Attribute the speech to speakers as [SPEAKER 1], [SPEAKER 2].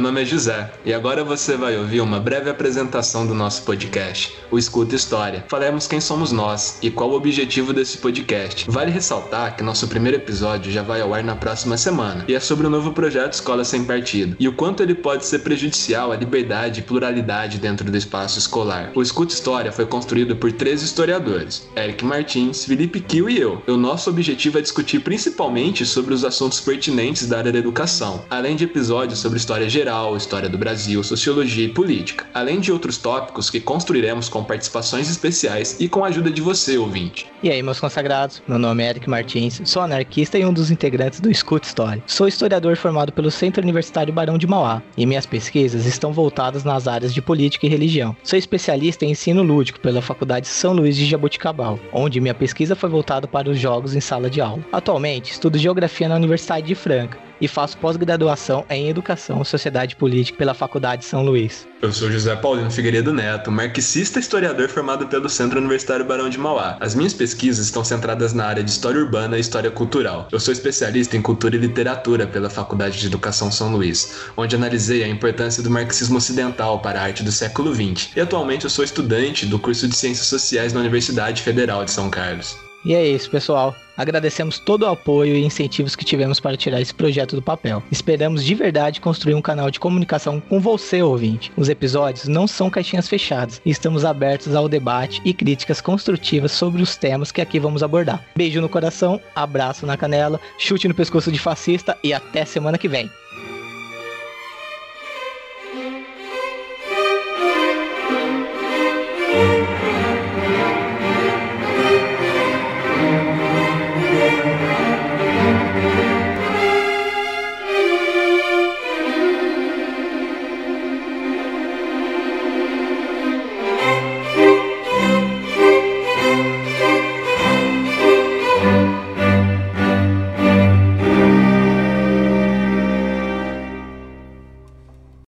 [SPEAKER 1] nome é José e agora você vai ouvir uma breve apresentação do nosso podcast, o Escuta História. Falemos quem somos nós e qual o objetivo desse podcast. Vale ressaltar que nosso primeiro episódio já vai ao ar na próxima semana e é sobre o novo projeto Escola Sem Partido e o quanto ele pode ser prejudicial à liberdade e pluralidade dentro do espaço escolar. O Escuta História foi construído por três historiadores, Eric Martins, Felipe Kiel e eu. O nosso objetivo é discutir principalmente sobre os assuntos pertinentes da área da educação, além de episódios sobre história geral, história do Brasil, sociologia e política, além de outros tópicos que construiremos com participações especiais e com a ajuda de você, ouvinte.
[SPEAKER 2] E aí, meus consagrados, meu nome é Eric Martins, sou anarquista e um dos integrantes do Escuta História. Sou historiador formado pelo Centro Universitário Barão de Mauá e minhas pesquisas estão voltadas nas áreas de política e religião. Sou especialista em ensino lúdico pela Faculdade São Luís de Jaboticabal, onde minha pesquisa foi voltada para os jogos em sala de aula. Atualmente, estudo geografia na Universidade de Franca e faço pós-graduação em Educação e Sociedade Política pela Faculdade São Luís.
[SPEAKER 1] Eu sou José Paulino Figueiredo Neto, marxista historiador formado pelo Centro Universitário Barão de Mauá. As minhas pesquisas estão centradas na área de História Urbana e História Cultural. Eu sou especialista em Cultura e Literatura pela Faculdade de Educação São Luís, onde analisei a importância do marxismo ocidental para a arte do século XX. E atualmente eu sou estudante do curso de Ciências Sociais na Universidade Federal de São Carlos.
[SPEAKER 2] E é isso, pessoal. Agradecemos todo o apoio e incentivos que tivemos para tirar esse projeto do papel. Esperamos de verdade construir um canal de comunicação com você, ouvinte. Os episódios não são caixinhas fechadas e estamos abertos ao debate e críticas construtivas sobre os temas que aqui vamos abordar. Beijo no coração, abraço na canela, chute no pescoço de fascista e até semana que vem.